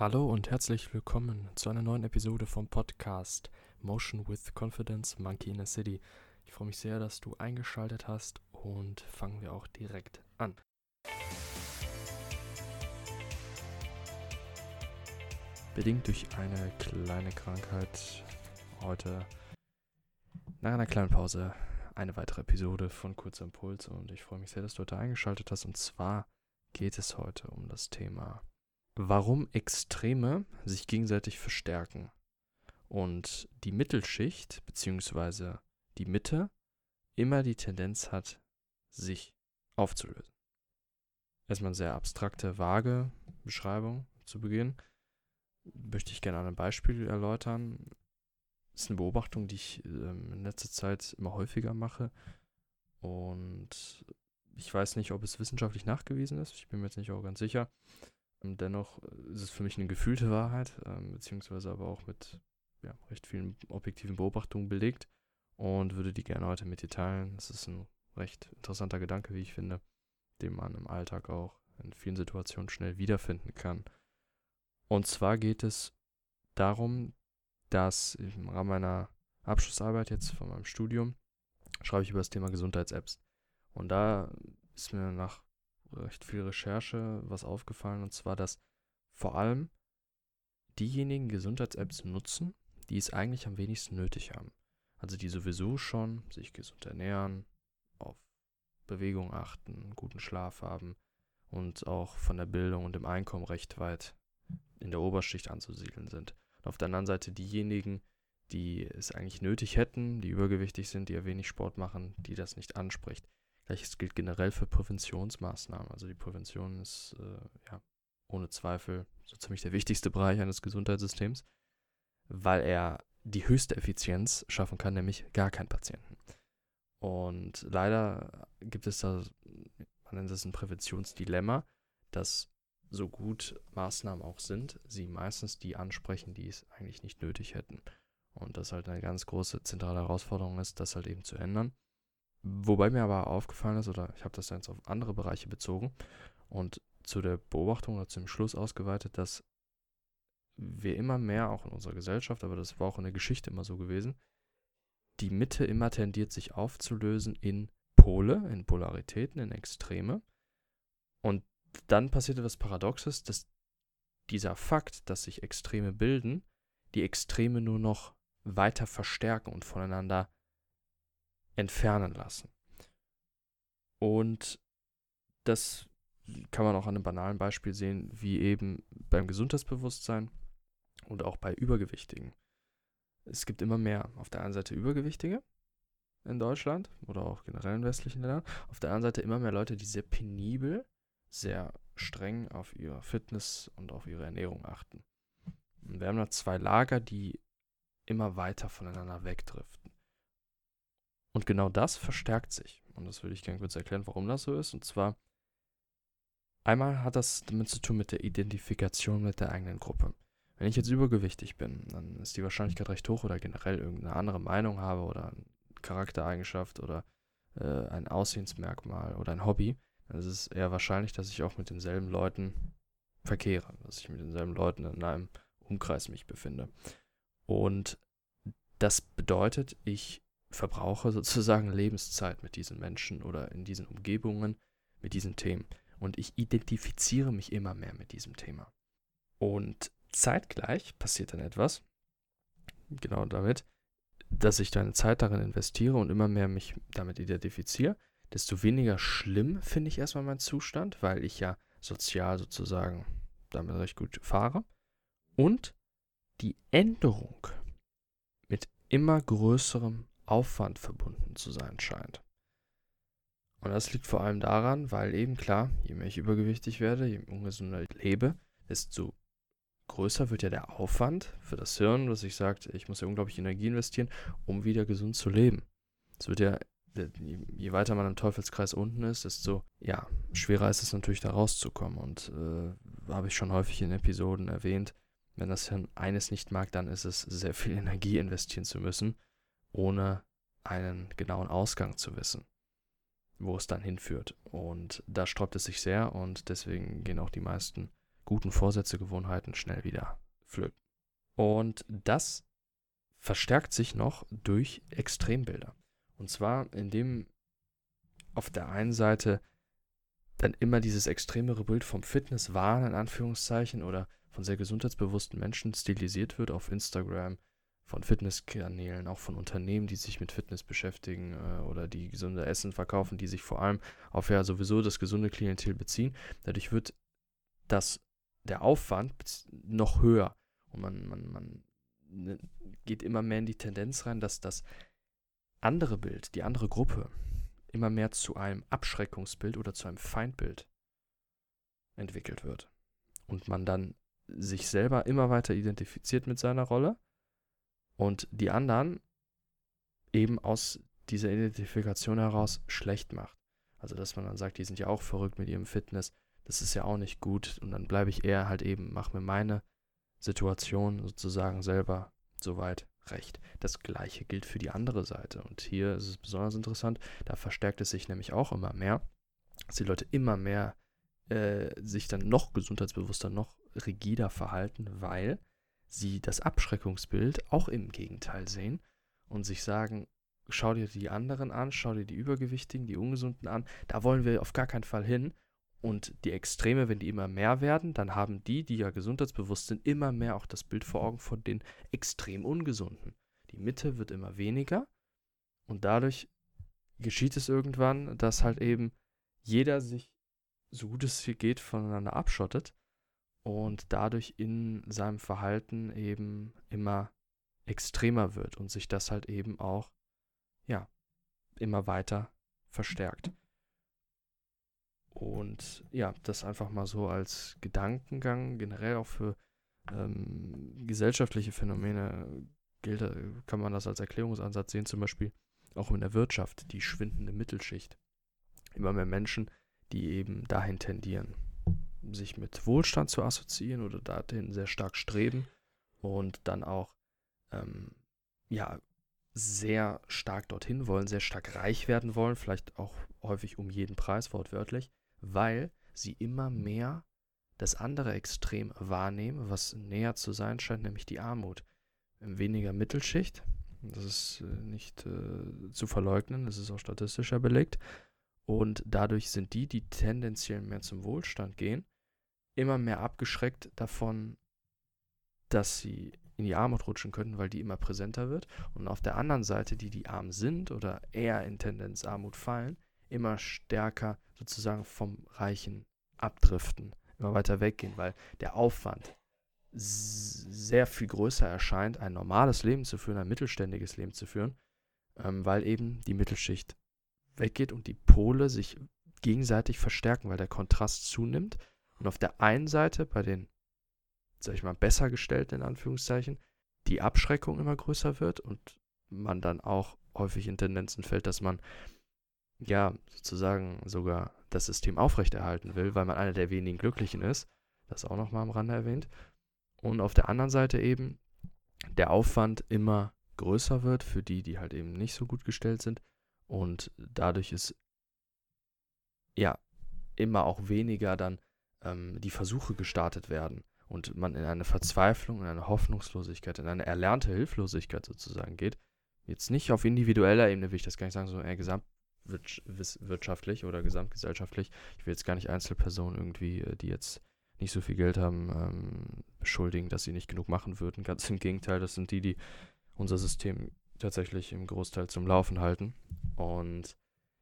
Hallo und herzlich willkommen zu einer neuen Episode vom Podcast Motion with Confidence Monkey in a City. Ich freue mich sehr, dass du eingeschaltet hast und fangen wir auch direkt an. Bedingt durch eine kleine Krankheit heute nach einer kleinen Pause eine weitere Episode von Kurzer Impuls und ich freue mich sehr, dass du heute eingeschaltet hast und zwar geht es heute um das Thema warum Extreme sich gegenseitig verstärken und die Mittelschicht bzw. die Mitte immer die Tendenz hat, sich aufzulösen. Erstmal eine sehr abstrakte, vage Beschreibung zu Beginn. Möchte ich gerne an einem Beispiel erläutern. Das ist eine Beobachtung, die ich ähm, in letzter Zeit immer häufiger mache. Und ich weiß nicht, ob es wissenschaftlich nachgewiesen ist. Ich bin mir jetzt nicht auch ganz sicher. Dennoch ist es für mich eine gefühlte Wahrheit, ähm, beziehungsweise aber auch mit ja, recht vielen objektiven Beobachtungen belegt und würde die gerne heute mit dir teilen. Das ist ein recht interessanter Gedanke, wie ich finde, den man im Alltag auch in vielen Situationen schnell wiederfinden kann. Und zwar geht es darum, dass im Rahmen meiner Abschlussarbeit jetzt von meinem Studium schreibe ich über das Thema Gesundheits-Apps. Und da ist mir nach recht viel Recherche was aufgefallen, und zwar, dass vor allem diejenigen Gesundheits-Apps nutzen, die es eigentlich am wenigsten nötig haben. Also die sowieso schon sich gesund ernähren, auf Bewegung achten, guten Schlaf haben und auch von der Bildung und dem Einkommen recht weit in der Oberschicht anzusiedeln sind. Und auf der anderen Seite diejenigen, die es eigentlich nötig hätten, die übergewichtig sind, die ja wenig Sport machen, die das nicht anspricht. Gleiches gilt generell für Präventionsmaßnahmen. Also die Prävention ist äh, ja ohne Zweifel so ziemlich der wichtigste Bereich eines Gesundheitssystems, weil er die höchste Effizienz schaffen kann, nämlich gar keinen Patienten. Und leider gibt es da, man nennt es ein Präventionsdilemma, dass so gut Maßnahmen auch sind, sie meistens die ansprechen, die es eigentlich nicht nötig hätten. Und das halt eine ganz große zentrale Herausforderung ist, das halt eben zu ändern. Wobei mir aber aufgefallen ist, oder ich habe das dann jetzt auf andere Bereiche bezogen und zu der Beobachtung oder zum Schluss ausgeweitet, dass wir immer mehr, auch in unserer Gesellschaft, aber das war auch in der Geschichte immer so gewesen, die Mitte immer tendiert, sich aufzulösen in Pole, in Polaritäten, in Extreme. Und dann passiert etwas Paradoxes, dass dieser Fakt, dass sich Extreme bilden, die Extreme nur noch weiter verstärken und voneinander entfernen lassen. Und das kann man auch an einem banalen Beispiel sehen, wie eben beim Gesundheitsbewusstsein und auch bei Übergewichtigen. Es gibt immer mehr auf der einen Seite Übergewichtige in Deutschland oder auch generell in westlichen Ländern, auf der anderen Seite immer mehr Leute, die sehr penibel, sehr streng auf ihre Fitness und auf ihre Ernährung achten. Und wir haben da zwei Lager, die immer weiter voneinander wegdriften. Und genau das verstärkt sich. Und das würde ich gerne kurz erklären, warum das so ist. Und zwar, einmal hat das damit zu tun mit der Identifikation mit der eigenen Gruppe. Wenn ich jetzt übergewichtig bin, dann ist die Wahrscheinlichkeit recht hoch oder generell irgendeine andere Meinung habe oder eine Charaktereigenschaft oder äh, ein Aussehensmerkmal oder ein Hobby, dann ist es eher wahrscheinlich, dass ich auch mit denselben Leuten verkehre, dass ich mit denselben Leuten in einem Umkreis mich befinde. Und das bedeutet, ich verbrauche sozusagen Lebenszeit mit diesen Menschen oder in diesen Umgebungen mit diesen Themen. Und ich identifiziere mich immer mehr mit diesem Thema. Und zeitgleich passiert dann etwas, genau damit, dass ich deine Zeit darin investiere und immer mehr mich damit identifiziere, desto weniger schlimm finde ich erstmal meinen Zustand, weil ich ja sozial sozusagen damit recht gut fahre. Und die Änderung mit immer größerem Aufwand verbunden zu sein scheint. Und das liegt vor allem daran, weil eben klar, je mehr ich übergewichtig werde, je ungesunder ich lebe, desto größer wird ja der Aufwand für das Hirn, dass ich sagt, ich muss ja unglaublich Energie investieren, um wieder gesund zu leben. Es wird ja, je weiter man im Teufelskreis unten ist, desto ja, schwerer ist es natürlich da rauszukommen. Und äh, habe ich schon häufig in Episoden erwähnt, wenn das Hirn eines nicht mag, dann ist es sehr viel Energie investieren zu müssen ohne einen genauen Ausgang zu wissen, wo es dann hinführt. Und da sträubt es sich sehr und deswegen gehen auch die meisten guten Vorsätze, Gewohnheiten schnell wieder flöten. Und das verstärkt sich noch durch Extrembilder. Und zwar, indem auf der einen Seite dann immer dieses extremere Bild vom Fitnesswahn in Anführungszeichen oder von sehr gesundheitsbewussten Menschen stilisiert wird auf Instagram, von Fitnesskanälen, auch von Unternehmen, die sich mit Fitness beschäftigen äh, oder die gesunde Essen verkaufen, die sich vor allem auf ja sowieso das gesunde Klientel beziehen. Dadurch wird das, der Aufwand noch höher und man, man, man ne, geht immer mehr in die Tendenz rein, dass das andere Bild, die andere Gruppe, immer mehr zu einem Abschreckungsbild oder zu einem Feindbild entwickelt wird. Und man dann sich selber immer weiter identifiziert mit seiner Rolle und die anderen eben aus dieser Identifikation heraus schlecht macht. Also dass man dann sagt, die sind ja auch verrückt mit ihrem Fitness, das ist ja auch nicht gut und dann bleibe ich eher halt eben, mache mir meine Situation sozusagen selber soweit recht. Das gleiche gilt für die andere Seite und hier ist es besonders interessant, da verstärkt es sich nämlich auch immer mehr, dass die Leute immer mehr äh, sich dann noch gesundheitsbewusster, noch rigider verhalten, weil sie das Abschreckungsbild auch im Gegenteil sehen und sich sagen, schau dir die anderen an, schau dir die Übergewichtigen, die Ungesunden an, da wollen wir auf gar keinen Fall hin. Und die Extreme, wenn die immer mehr werden, dann haben die, die ja gesundheitsbewusst sind, immer mehr auch das Bild vor Augen von den extrem Ungesunden. Die Mitte wird immer weniger und dadurch geschieht es irgendwann, dass halt eben jeder sich so gut es hier geht voneinander abschottet und dadurch in seinem Verhalten eben immer extremer wird und sich das halt eben auch, ja, immer weiter verstärkt. Und ja, das einfach mal so als Gedankengang, generell auch für ähm, gesellschaftliche Phänomene gilt, kann man das als Erklärungsansatz sehen, zum Beispiel auch in der Wirtschaft, die schwindende Mittelschicht. Immer mehr Menschen, die eben dahin tendieren sich mit Wohlstand zu assoziieren oder dahin sehr stark streben und dann auch ähm, ja sehr stark dorthin wollen, sehr stark reich werden wollen, vielleicht auch häufig um jeden Preis wortwörtlich, weil sie immer mehr das andere Extrem wahrnehmen, was näher zu sein scheint, nämlich die Armut. Weniger Mittelschicht, das ist äh, nicht äh, zu verleugnen, das ist auch statistischer belegt. Und dadurch sind die, die tendenziell mehr zum Wohlstand gehen, immer mehr abgeschreckt davon, dass sie in die Armut rutschen könnten, weil die immer präsenter wird. Und auf der anderen Seite, die, die arm sind oder eher in Tendenz Armut fallen, immer stärker sozusagen vom Reichen abdriften, immer weiter weggehen, weil der Aufwand sehr viel größer erscheint, ein normales Leben zu führen, ein mittelständiges Leben zu führen, ähm, weil eben die Mittelschicht weggeht und die Pole sich gegenseitig verstärken, weil der Kontrast zunimmt und auf der einen Seite bei den, sag ich mal, besser gestellten in Anführungszeichen, die Abschreckung immer größer wird und man dann auch häufig in Tendenzen fällt, dass man ja sozusagen sogar das System aufrechterhalten will, weil man einer der wenigen Glücklichen ist. Das auch nochmal am Rande erwähnt. Und auf der anderen Seite eben der Aufwand immer größer wird für die, die halt eben nicht so gut gestellt sind. Und dadurch ist ja immer auch weniger dann ähm, die Versuche gestartet werden und man in eine Verzweiflung, in eine Hoffnungslosigkeit, in eine erlernte Hilflosigkeit sozusagen geht. Jetzt nicht auf individueller Ebene, will ich das gar nicht sagen, sondern eher gesamtwirtschaftlich oder gesamtgesellschaftlich. Ich will jetzt gar nicht Einzelpersonen irgendwie, äh, die jetzt nicht so viel Geld haben, ähm, beschuldigen, dass sie nicht genug machen würden. Ganz im Gegenteil, das sind die, die unser System tatsächlich im Großteil zum Laufen halten. Und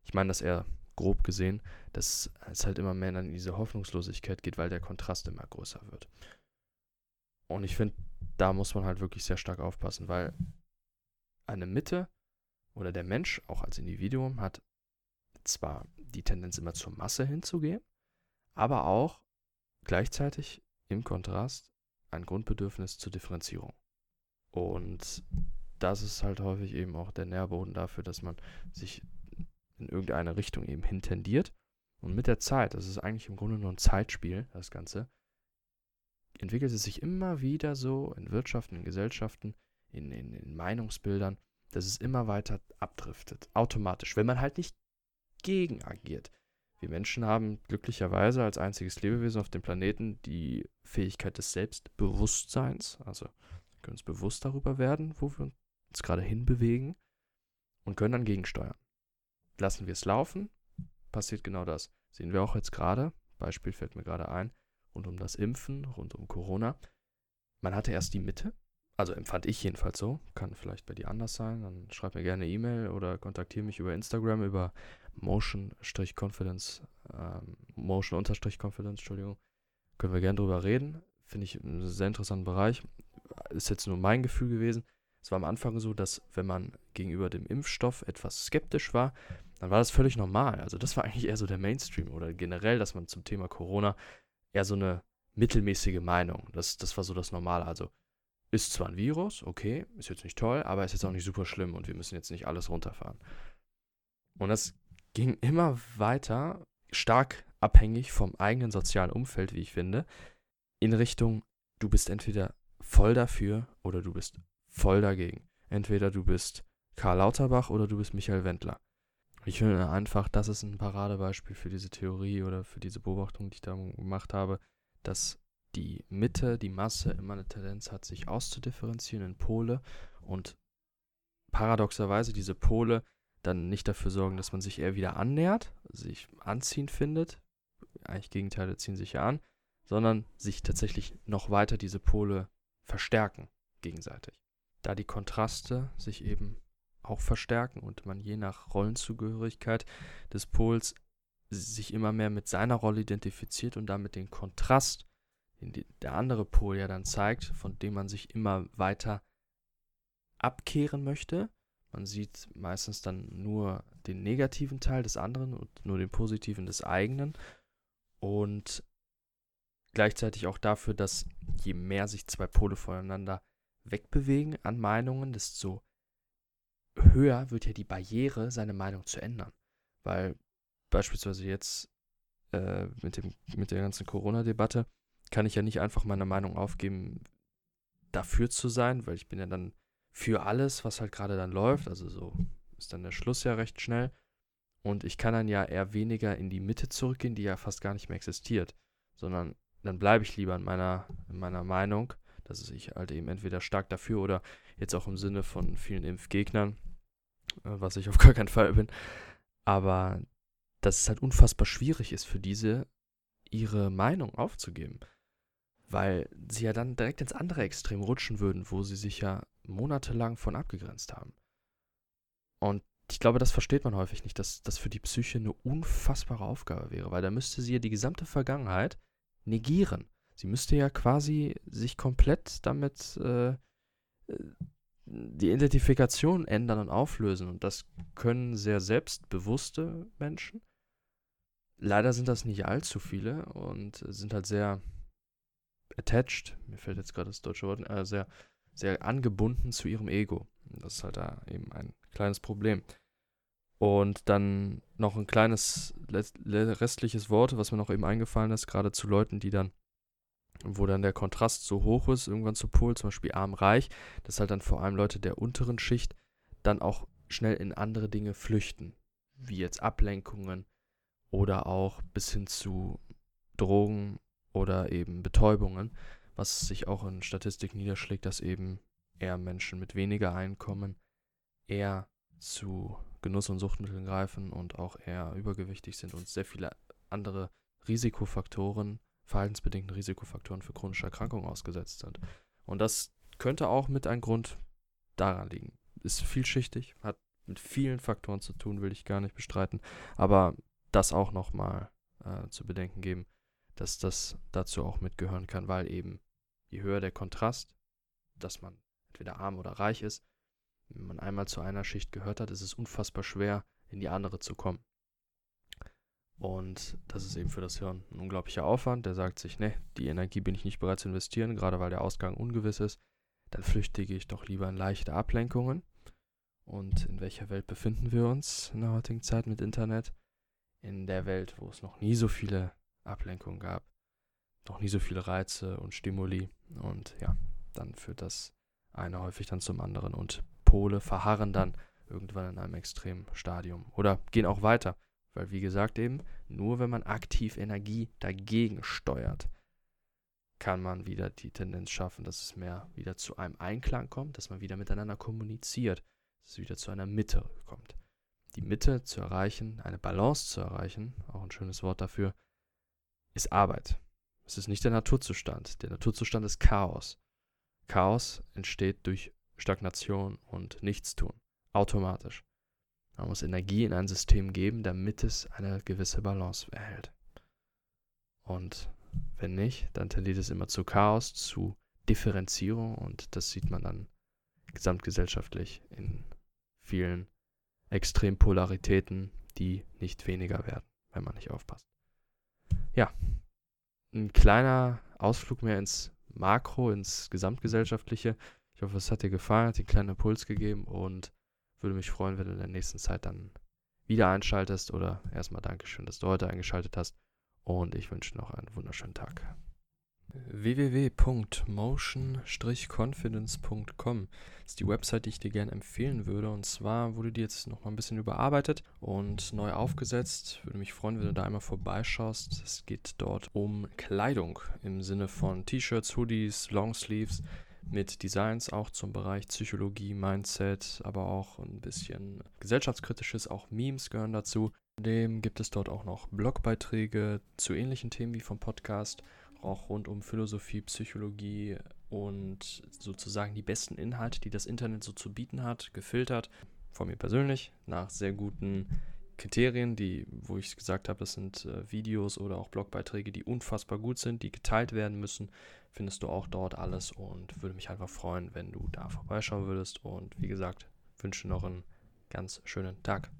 ich meine das eher grob gesehen, dass es halt immer mehr in diese Hoffnungslosigkeit geht, weil der Kontrast immer größer wird. Und ich finde, da muss man halt wirklich sehr stark aufpassen, weil eine Mitte oder der Mensch auch als Individuum hat zwar die Tendenz immer zur Masse hinzugehen, aber auch gleichzeitig im Kontrast ein Grundbedürfnis zur Differenzierung. Und das ist halt häufig eben auch der Nährboden dafür, dass man sich in irgendeine Richtung eben hintendiert. Und mit der Zeit, das ist eigentlich im Grunde nur ein Zeitspiel, das Ganze, entwickelt es sich immer wieder so in Wirtschaften, in Gesellschaften, in, in, in Meinungsbildern, dass es immer weiter abdriftet, automatisch, wenn man halt nicht gegen agiert. Wir Menschen haben glücklicherweise als einziges Lebewesen auf dem Planeten die Fähigkeit des Selbstbewusstseins, also können uns bewusst darüber werden, wo wir uns gerade hinbewegen und können dann gegensteuern. Lassen wir es laufen, passiert genau das. Sehen wir auch jetzt gerade, Beispiel fällt mir gerade ein, rund um das Impfen, rund um Corona. Man hatte erst die Mitte, also empfand ich jedenfalls so, kann vielleicht bei dir anders sein, dann schreib mir gerne E-Mail oder kontaktiere mich über Instagram über Motion-Confidence, ähm, Motion-Confidence, Entschuldigung. Können wir gerne drüber reden. Finde ich einen sehr interessanten Bereich. Ist jetzt nur mein Gefühl gewesen. Es war am Anfang so, dass wenn man gegenüber dem Impfstoff etwas skeptisch war, dann war das völlig normal. Also das war eigentlich eher so der Mainstream oder generell, dass man zum Thema Corona eher so eine mittelmäßige Meinung. Das, das war so das Normale. Also ist zwar ein Virus, okay, ist jetzt nicht toll, aber ist jetzt auch nicht super schlimm und wir müssen jetzt nicht alles runterfahren. Und das ging immer weiter, stark abhängig vom eigenen sozialen Umfeld, wie ich finde, in Richtung, du bist entweder voll dafür oder du bist voll dagegen. Entweder du bist Karl Lauterbach oder du bist Michael Wendler. Ich finde einfach, das ist ein Paradebeispiel für diese Theorie oder für diese Beobachtung, die ich da gemacht habe, dass die Mitte, die Masse immer eine Tendenz hat, sich auszudifferenzieren in Pole und paradoxerweise diese Pole dann nicht dafür sorgen, dass man sich eher wieder annähert, sich anziehend findet, eigentlich Gegenteile ziehen sich ja an, sondern sich tatsächlich noch weiter diese Pole verstärken gegenseitig. Da die Kontraste sich eben auch verstärken und man je nach Rollenzugehörigkeit des Pols sich immer mehr mit seiner Rolle identifiziert und damit den Kontrast den der andere Pol ja dann zeigt, von dem man sich immer weiter abkehren möchte. Man sieht meistens dann nur den negativen Teil des anderen und nur den positiven des eigenen. Und gleichzeitig auch dafür, dass je mehr sich zwei Pole voneinander wegbewegen an Meinungen, desto höher wird ja die Barriere, seine Meinung zu ändern. Weil beispielsweise jetzt äh, mit, dem, mit der ganzen Corona-Debatte kann ich ja nicht einfach meine Meinung aufgeben, dafür zu sein, weil ich bin ja dann für alles, was halt gerade dann läuft. Also so ist dann der Schluss ja recht schnell. Und ich kann dann ja eher weniger in die Mitte zurückgehen, die ja fast gar nicht mehr existiert. Sondern dann bleibe ich lieber in meiner, in meiner Meinung, dass ich halt eben entweder stark dafür oder jetzt auch im Sinne von vielen Impfgegnern, äh, was ich auf gar keinen Fall bin. Aber dass es halt unfassbar schwierig ist für diese, ihre Meinung aufzugeben weil sie ja dann direkt ins andere Extrem rutschen würden, wo sie sich ja monatelang von abgegrenzt haben. Und ich glaube, das versteht man häufig nicht, dass das für die Psyche eine unfassbare Aufgabe wäre, weil da müsste sie ja die gesamte Vergangenheit negieren. Sie müsste ja quasi sich komplett damit äh, die Identifikation ändern und auflösen. Und das können sehr selbstbewusste Menschen. Leider sind das nicht allzu viele und sind halt sehr attached, mir fällt jetzt gerade das deutsche Wort, äh, sehr, sehr angebunden zu ihrem Ego. Das ist halt da eben ein kleines Problem. Und dann noch ein kleines restliches Wort, was mir noch eben eingefallen ist, gerade zu Leuten, die dann, wo dann der Kontrast so hoch ist, irgendwann zu Pol, zum Beispiel arm-reich, dass halt dann vor allem Leute der unteren Schicht dann auch schnell in andere Dinge flüchten, wie jetzt Ablenkungen oder auch bis hin zu Drogen oder eben Betäubungen, was sich auch in Statistik niederschlägt, dass eben eher Menschen mit weniger Einkommen eher zu Genuss- und Suchtmitteln greifen und auch eher übergewichtig sind und sehr viele andere Risikofaktoren, verhaltensbedingten Risikofaktoren für chronische Erkrankungen ausgesetzt sind. Und das könnte auch mit ein Grund daran liegen. Ist vielschichtig, hat mit vielen Faktoren zu tun, will ich gar nicht bestreiten, aber das auch nochmal äh, zu bedenken geben dass das dazu auch mitgehören kann, weil eben je höher der Kontrast, dass man entweder arm oder reich ist, wenn man einmal zu einer Schicht gehört hat, ist es unfassbar schwer, in die andere zu kommen. Und das ist eben für das Hirn ein unglaublicher Aufwand. Der sagt sich, ne, die Energie bin ich nicht bereit zu investieren, gerade weil der Ausgang ungewiss ist. Dann flüchtige ich doch lieber in leichte Ablenkungen. Und in welcher Welt befinden wir uns in der heutigen Zeit mit Internet? In der Welt, wo es noch nie so viele Ablenkung gab. Noch nie so viele Reize und Stimuli. Und ja, dann führt das eine häufig dann zum anderen. Und Pole verharren dann irgendwann in einem extremen Stadium. Oder gehen auch weiter. Weil, wie gesagt, eben, nur wenn man aktiv Energie dagegen steuert, kann man wieder die Tendenz schaffen, dass es mehr wieder zu einem Einklang kommt, dass man wieder miteinander kommuniziert, dass es wieder zu einer Mitte kommt. Die Mitte zu erreichen, eine Balance zu erreichen, auch ein schönes Wort dafür, ist Arbeit. Es ist nicht der Naturzustand. Der Naturzustand ist Chaos. Chaos entsteht durch Stagnation und Nichtstun. Automatisch. Man muss Energie in ein System geben, damit es eine gewisse Balance erhält. Und wenn nicht, dann tendiert es immer zu Chaos, zu Differenzierung und das sieht man dann gesamtgesellschaftlich in vielen Extrempolaritäten, die nicht weniger werden, wenn man nicht aufpasst. Ja, ein kleiner Ausflug mehr ins Makro, ins Gesamtgesellschaftliche. Ich hoffe, es hat dir gefallen, hat dir einen kleinen Impuls gegeben und würde mich freuen, wenn du in der nächsten Zeit dann wieder einschaltest oder erstmal Dankeschön, dass du heute eingeschaltet hast und ich wünsche noch einen wunderschönen Tag www.motion-confidence.com ist die Website, die ich dir gerne empfehlen würde. Und zwar wurde die jetzt noch mal ein bisschen überarbeitet und neu aufgesetzt. Würde mich freuen, wenn du da einmal vorbeischaust. Es geht dort um Kleidung im Sinne von T-Shirts, Hoodies, Longsleeves mit Designs auch zum Bereich Psychologie, Mindset, aber auch ein bisschen gesellschaftskritisches, auch Memes gehören dazu. Zudem gibt es dort auch noch Blogbeiträge zu ähnlichen Themen wie vom Podcast auch rund um Philosophie, Psychologie und sozusagen die besten Inhalte, die das Internet so zu bieten hat, gefiltert. Von mir persönlich nach sehr guten Kriterien, die, wo ich gesagt habe, das sind äh, Videos oder auch Blogbeiträge, die unfassbar gut sind, die geteilt werden müssen, findest du auch dort alles und würde mich einfach freuen, wenn du da vorbeischauen würdest. Und wie gesagt, wünsche noch einen ganz schönen Tag.